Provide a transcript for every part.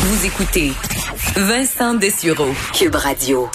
Vous écoutez Vincent Dessureau, Cube Radio.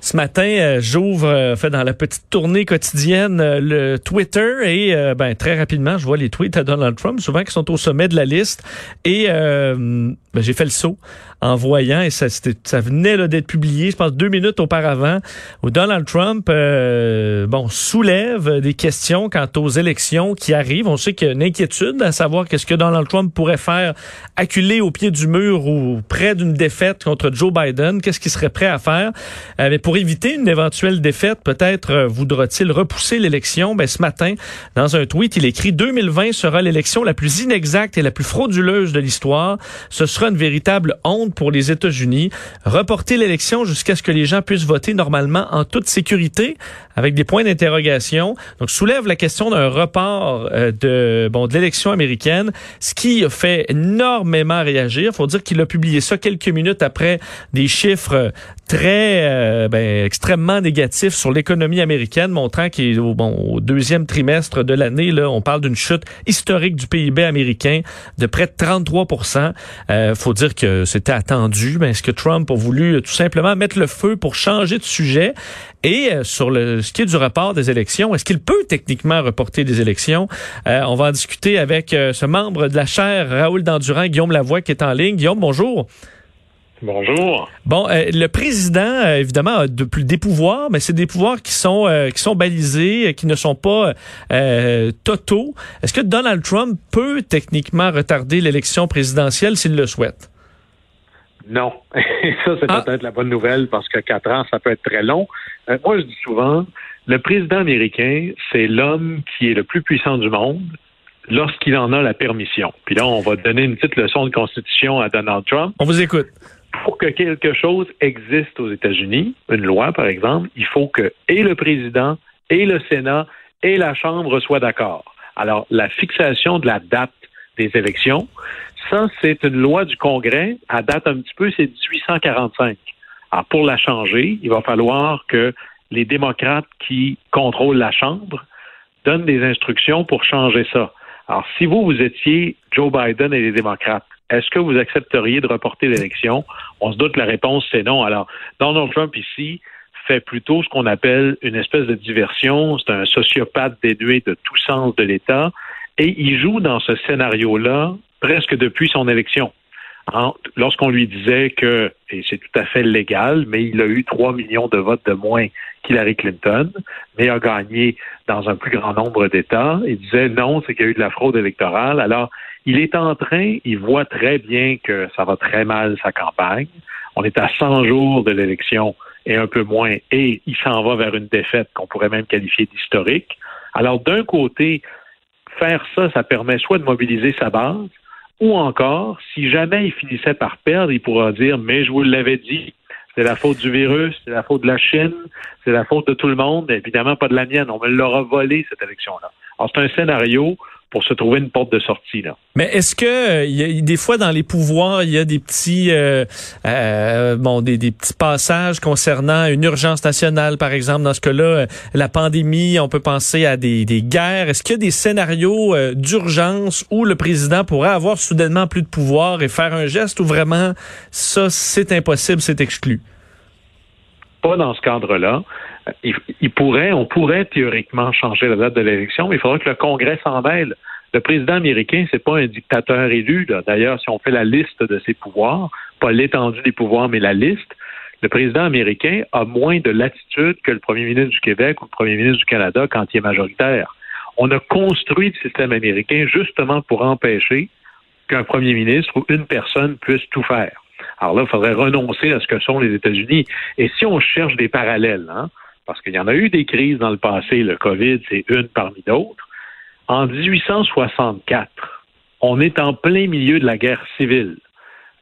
Ce matin, euh, j'ouvre, euh, fait dans la petite tournée quotidienne, euh, le Twitter et ben très rapidement, je vois les tweets à Donald Trump, souvent qui sont au sommet de la liste. Et ben, j'ai fait le saut en voyant, et ça, ça venait d'être publié, je pense deux minutes auparavant, où Donald Trump, bon, soulève des questions quant aux élections qui arrivent. On sait qu'il y a une inquiétude à savoir qu'est-ce que Donald Trump pourrait faire, acculé au pied du mur ou près d'une défaite contre Joe Biden. Qu'est-ce qu'il serait prêt à faire? Mais pour pour éviter une éventuelle défaite, peut-être euh, voudra-t-il repousser l'élection? Ben, ce matin, dans un tweet, il écrit 2020 sera l'élection la plus inexacte et la plus frauduleuse de l'histoire. Ce sera une véritable honte pour les États-Unis. Reporter l'élection jusqu'à ce que les gens puissent voter normalement en toute sécurité, avec des points d'interrogation. Donc, soulève la question d'un report euh, de bon de l'élection américaine, ce qui fait énormément réagir. Faut dire qu'il a publié ça quelques minutes après des chiffres très euh, ben, extrêmement négatifs sur l'économie américaine, montrant qu'il bon, au deuxième trimestre de l'année, là, on parle d'une chute historique du PIB américain de près de 33% euh, faut dire que c'était attendu, mais est-ce que Trump a voulu tout simplement mettre le feu pour changer de sujet? Et euh, sur le, ce qui est du report des élections, est-ce qu'il peut techniquement reporter des élections? Euh, on va en discuter avec ce membre de la chaire, Raoul Dandurand, Guillaume Lavoie, qui est en ligne. Guillaume, bonjour. Bonjour. Bon, euh, le président, euh, évidemment, a de plus des pouvoirs, mais c'est des pouvoirs qui sont euh, qui sont balisés, qui ne sont pas totaux. Est-ce que Donald Trump peut techniquement retarder l'élection présidentielle s'il le souhaite? Non. ça, c'est ah. peut-être la bonne nouvelle parce que quatre ans, ça peut être très long. moi, je dis souvent, le président américain, c'est l'homme qui est le plus puissant du monde lorsqu'il en a la permission. Puis là, on va donner une petite leçon de constitution à Donald Trump. On vous écoute pour que quelque chose existe aux États-Unis, une loi par exemple, il faut que et le président et le Sénat et la Chambre soient d'accord. Alors, la fixation de la date des élections, ça, c'est une loi du Congrès. À date un petit peu, c'est 1845. Alors, pour la changer, il va falloir que les démocrates qui contrôlent la Chambre donnent des instructions pour changer ça. Alors, si vous, vous étiez Joe Biden et les démocrates, est-ce que vous accepteriez de reporter l'élection? On se doute que la réponse, c'est non. Alors, Donald Trump ici fait plutôt ce qu'on appelle une espèce de diversion. C'est un sociopathe dénué de tout sens de l'État. Et il joue dans ce scénario-là presque depuis son élection. Lorsqu'on lui disait que, et c'est tout à fait légal, mais il a eu 3 millions de votes de moins qu'Hillary Clinton, mais a gagné dans un plus grand nombre d'États, il disait non, c'est qu'il y a eu de la fraude électorale. Alors, il est en train, il voit très bien que ça va très mal sa campagne. On est à 100 jours de l'élection et un peu moins, et il s'en va vers une défaite qu'on pourrait même qualifier d'historique. Alors, d'un côté, faire ça, ça permet soit de mobiliser sa base, ou encore, si jamais il finissait par perdre, il pourra dire, mais je vous l'avais dit, c'est la faute du virus, c'est la faute de la Chine, c'est la faute de tout le monde, évidemment pas de la mienne. On me l'aura volé, cette élection-là. Alors, c'est un scénario pour se trouver une porte de sortie. Là. Mais est-ce que euh, il y a des fois dans les pouvoirs, il y a des petits euh, euh, bon des, des, petits passages concernant une urgence nationale, par exemple, dans ce cas-là, euh, la pandémie, on peut penser à des, des guerres. Est-ce qu'il y a des scénarios d'urgence où le président pourrait avoir soudainement plus de pouvoir et faire un geste ou vraiment ça, c'est impossible, c'est exclu? Pas dans ce cadre-là il, pourrait, on pourrait théoriquement changer la date de l'élection, mais il faudra que le Congrès s'en mêle. Le président américain, c'est pas un dictateur élu. D'ailleurs, si on fait la liste de ses pouvoirs, pas l'étendue des pouvoirs, mais la liste, le président américain a moins de latitude que le premier ministre du Québec ou le premier ministre du Canada quand il est majoritaire. On a construit le système américain justement pour empêcher qu'un premier ministre ou une personne puisse tout faire. Alors là, il faudrait renoncer à ce que sont les États-Unis. Et si on cherche des parallèles, hein, parce qu'il y en a eu des crises dans le passé, le COVID, c'est une parmi d'autres. En 1864, on est en plein milieu de la guerre civile.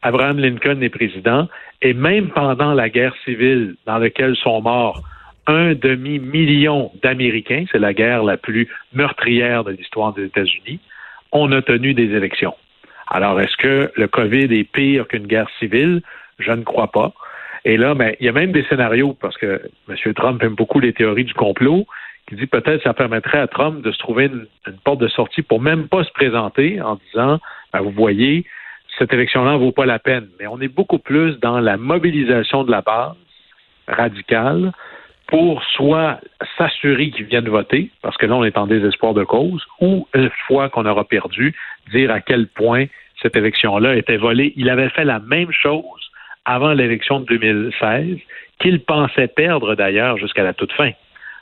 Abraham Lincoln est président, et même pendant la guerre civile dans laquelle sont morts un demi-million d'Américains, c'est la guerre la plus meurtrière de l'histoire des États-Unis, on a tenu des élections. Alors, est-ce que le COVID est pire qu'une guerre civile? Je ne crois pas. Et là, ben, il y a même des scénarios, parce que M. Trump aime beaucoup les théories du complot, qui dit peut-être que ça permettrait à Trump de se trouver une, porte de sortie pour même pas se présenter en disant, ben, vous voyez, cette élection-là vaut pas la peine. Mais on est beaucoup plus dans la mobilisation de la base radicale pour soit s'assurer qu'ils viennent voter, parce que là, on est en désespoir de cause, ou une fois qu'on aura perdu, dire à quel point cette élection-là était volée. Il avait fait la même chose avant l'élection de 2016, qu'il pensait perdre d'ailleurs jusqu'à la toute fin.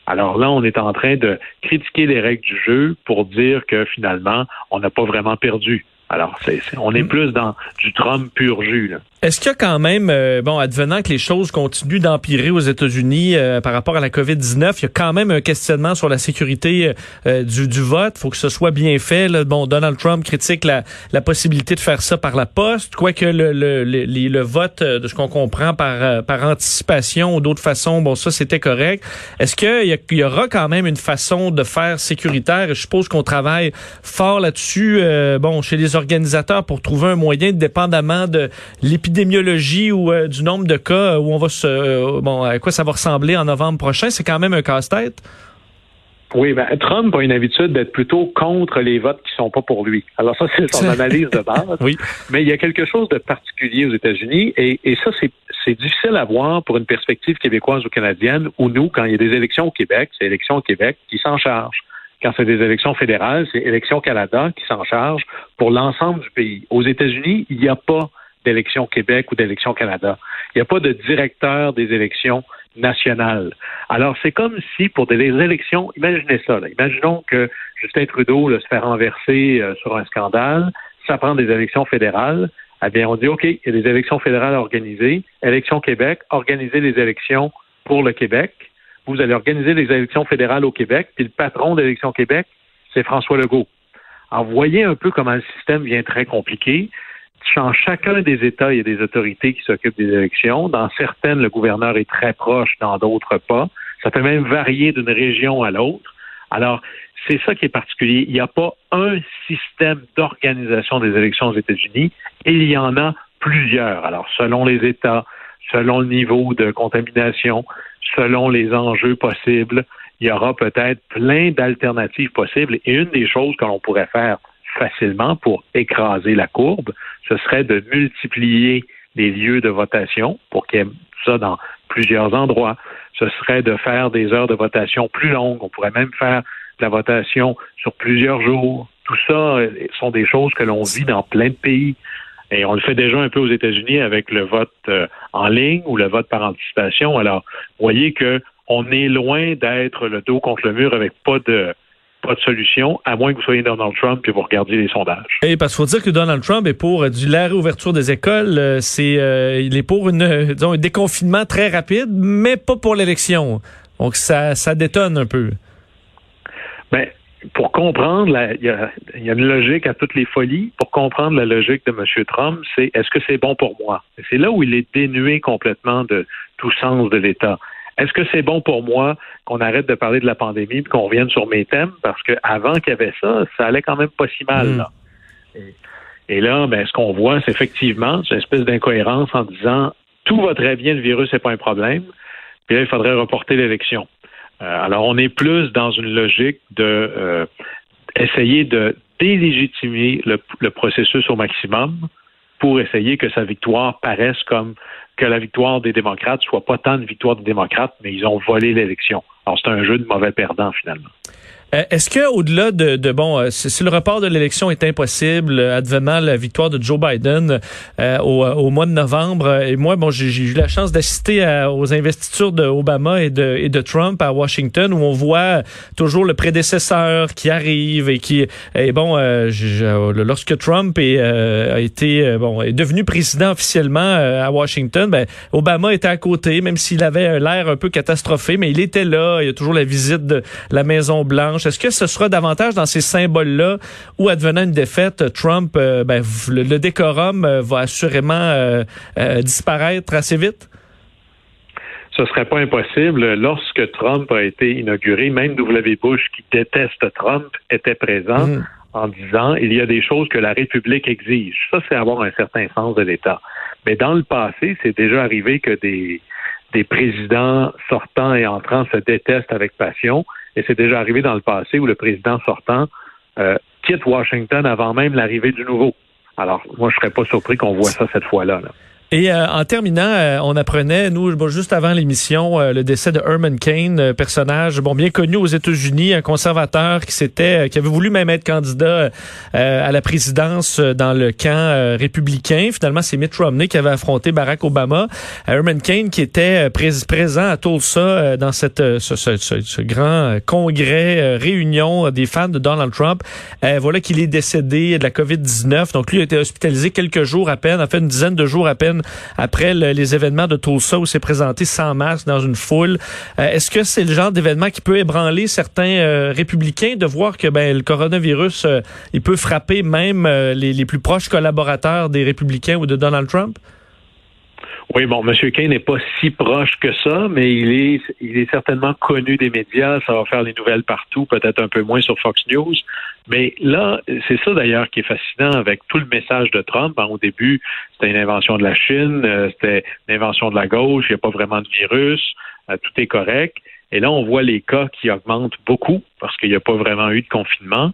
Alors là, on est en train de critiquer les règles du jeu pour dire que finalement, on n'a pas vraiment perdu. Alors, on est plus dans du Trump pur jus. Est-ce qu'il y a quand même, euh, bon, advenant que les choses continuent d'empirer aux États-Unis euh, par rapport à la COVID-19, il y a quand même un questionnement sur la sécurité euh, du, du, vote? Il faut que ce soit bien fait. Là. Bon, Donald Trump critique la, la, possibilité de faire ça par la poste, quoique le, le, le, le vote, de ce qu'on comprend par, par anticipation ou d'autres façons, bon, ça c'était correct. Est-ce qu'il y, y, aura quand même une façon de faire sécuritaire? Je suppose qu'on travaille fort là-dessus, bon, chez les organisateurs pour trouver un moyen, dépendamment de l'épidémie épidémiologie ou euh, du nombre de cas euh, où on va se euh, bon à quoi ça va ressembler en novembre prochain, c'est quand même un casse-tête? Oui, ben, Trump a une habitude d'être plutôt contre les votes qui sont pas pour lui. Alors ça, c'est son analyse de base. oui. Mais il y a quelque chose de particulier aux États-Unis et, et ça, c'est, c'est difficile à voir pour une perspective québécoise ou canadienne où nous, quand il y a des élections au Québec, c'est élections au Québec qui s'en charge. Quand c'est des élections fédérales, c'est Élections Canada qui s'en charge pour l'ensemble du pays. Aux États-Unis, il n'y a pas d'élections Québec ou d'élections Canada. Il n'y a pas de directeur des élections nationales. Alors, c'est comme si pour des élections, imaginez ça, imaginons que Justin Trudeau se fait renverser euh, sur un scandale, ça prend des élections fédérales, eh bien, on dit, OK, il y a des élections fédérales organisées, élections Québec, organisez les élections pour le Québec. Vous allez organiser les élections fédérales au Québec, puis le patron de l'élection Québec, c'est François Legault. Alors, voyez un peu comment le système vient très compliqué. Dans chacun des États, il y a des autorités qui s'occupent des élections. Dans certaines, le gouverneur est très proche, dans d'autres pas. Ça peut même varier d'une région à l'autre. Alors, c'est ça qui est particulier. Il n'y a pas un système d'organisation des élections aux États-Unis il y en a plusieurs. Alors, selon les États, selon le niveau de contamination, selon les enjeux possibles, il y aura peut-être plein d'alternatives possibles. Et une des choses que l'on pourrait faire facilement pour écraser la courbe, ce serait de multiplier les lieux de votation pour qu'il y ait ça dans plusieurs endroits. Ce serait de faire des heures de votation plus longues. On pourrait même faire de la votation sur plusieurs jours. Tout ça euh, sont des choses que l'on vit dans plein de pays. Et on le fait déjà un peu aux États-Unis avec le vote euh, en ligne ou le vote par anticipation. Alors, voyez que on est loin d'être le dos contre le mur avec pas de pas de solution, à moins que vous soyez Donald Trump et vous regardiez les sondages. Et parce qu'il faut dire que Donald Trump est pour euh, du la réouverture des écoles, euh, c'est euh, il est pour une disons, un déconfinement très rapide, mais pas pour l'élection. Donc ça, ça détonne un peu. Ben, pour comprendre, il y, a, y, a une logique à toutes les folies. Pour comprendre la logique de M. Trump, c'est est-ce que c'est bon pour moi? C'est là où il est dénué complètement de tout sens de l'État. Est-ce que c'est bon pour moi qu'on arrête de parler de la pandémie et qu'on revienne sur mes thèmes? Parce qu'avant qu'il y avait ça, ça allait quand même pas si mal. Mm. Là. Et, là, ben, ce qu'on voit, c'est effectivement une espèce d'incohérence en disant tout va très bien, le virus n'est pas un problème. Puis là, il faudrait reporter l'élection. Euh, alors, on est plus dans une logique de euh, essayer de délégitimer le processus au maximum pour essayer que sa victoire paraisse comme que la victoire des démocrates soit pas tant une victoire des démocrates, mais ils ont volé l'élection. Alors c'est un jeu de mauvais perdants finalement. Euh, est-ce que au-delà de, de, bon, euh, si le report de l'élection est impossible, euh, advenant la victoire de Joe Biden au, au, mois de novembre, et moi, bon, j'ai eu la chance d'assister aux investitures de Obama et de, et de Trump à Washington, où on voit toujours le prédécesseur qui arrive et qui, et bon, lorsque Trump est, a été, bon, est devenu président officiellement à Washington, ben, Obama était à côté, même s'il avait l'air un peu catastrophé, mais il était là. Il y a toujours la visite de la Maison Blanche est-ce que ce sera davantage dans ces symboles-là où, advenant une défaite, Trump, euh, ben, le, décorum euh, va assurément euh, disparaître assez vite? ce serait pas impossible. Lorsque Trump a été inauguré, même W. Bush, qui déteste Trump, était présent mm. en disant il y a des choses que la République exige. Ça, c'est avoir un certain sens de l'État. Mais dans le passé, c'est déjà arrivé que des, des présidents sortants et entrants se détestent avec passion. Et c'est déjà arrivé dans le passé où le président sortant euh, quitte Washington avant même l'arrivée du nouveau. Alors, moi, je serais pas surpris qu'on voit ça cette fois-là. là. Et euh, en terminant, euh, on apprenait, nous, juste avant l'émission, euh, le décès de Herman Cain, personnage bon bien connu aux États-Unis, un conservateur qui s'était, qui avait voulu même être candidat à la présidence dans le camp républicain. Finalement, c'est Mitt Romney qui avait affronté Barack Obama. Herman Cain qui était présent à Tulsa dans cette ce, ce, ce, grand congrès réunion des fans de Donald Trump. voilà qu'il est décédé de la COVID-19. Donc lui a été hospitalisé quelques jours à peine, en fait une dizaine de jours à peine après les événements de Tulsa où s'est présenté sans masque dans une foule. Euh, est-ce que c'est le genre d'événement qui peut ébranler certains euh, républicains de voir que ben, le coronavirus, euh, il peut frapper même les, plus proches collaborateurs des républicains ou de Donald Trump? Oui, bon, M. Kane n'est pas si proche que ça, mais il est, il est certainement connu des médias. Ça va faire les nouvelles partout, peut-être un peu moins sur Fox News. Mais là, c'est ça d'ailleurs qui est fascinant avec tout le message de Trump. Hein, au début, c'était une invention de la Chine, euh, c'était une invention de la gauche, il n'y a pas vraiment de virus, euh, tout est correct. Et là, on voit les cas qui augmentent beaucoup parce qu'il n'y a pas vraiment eu de confinement.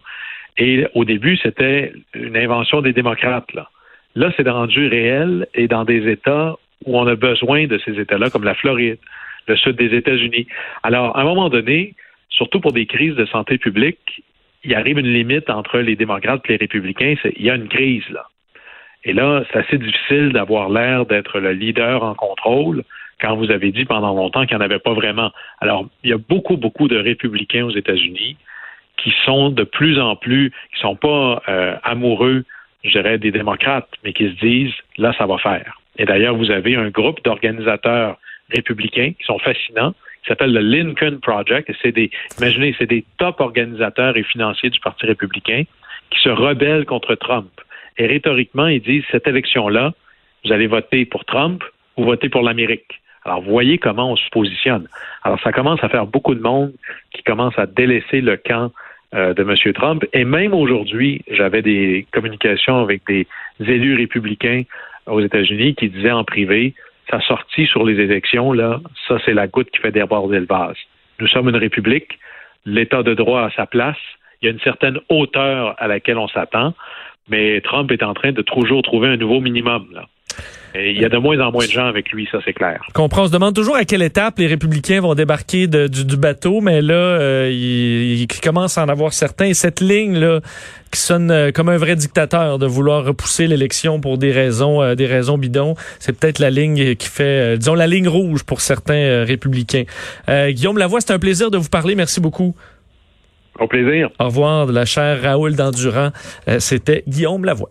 Et au début, c'était une invention des démocrates. Là, là c'est rendu réel et dans des États où on a besoin de ces États-là, comme la Floride, le sud des États-Unis. Alors, à un moment donné, surtout pour des crises de santé publique, il arrive une limite entre les démocrates et les républicains. Il y a une crise, là. Et là, c'est assez difficile d'avoir l'air d'être le leader en contrôle quand vous avez dit pendant longtemps qu'il n'y en avait pas vraiment. Alors, il y a beaucoup, beaucoup de républicains aux États-Unis qui sont de plus en plus, qui sont pas euh, amoureux, je dirais, des démocrates, mais qui se disent, là, ça va faire. Et d'ailleurs, vous avez un groupe d'organisateurs républicains qui sont fascinants, s'appelle le Lincoln Project. C'est des, imaginez, c'est des top organisateurs et financiers du Parti républicain qui se rebellent contre Trump. Et rhétoriquement, ils disent, cette élection-là, vous allez voter pour Trump ou voter pour l'Amérique. Alors, voyez comment on se positionne. Alors, ça commence à faire beaucoup de monde qui commence à délaisser le camp euh, de M. Trump. Et même aujourd'hui, j'avais des communications avec des élus républicains aux États-Unis qui disait en privé sa sortie sur les élections, là, ça, c'est la goutte qui fait déborder le vase. Nous sommes une république, l'État de droit a sa place, il y a une certaine hauteur à laquelle on s'attend, mais Trump est en train de toujours trouver un nouveau minimum. Là. Et il y a de moins en moins de gens avec lui, ça c'est clair. Comprends. On se demande toujours à quelle étape les républicains vont débarquer du, bateau, mais là, euh, il, commence à en avoir certains. Et cette ligne là, qui sonne euh, comme un vrai dictateur de vouloir repousser l'élection pour des raisons, euh, des raisons bidons, c'est peut-être la ligne qui fait, disons, la ligne rouge pour certains républicains. Guillaume Lavoie, c'est un plaisir de vous parler. Merci beaucoup. Au plaisir. Au revoir de la chère Raoul Dandurand. C'était Guillaume Lavoie.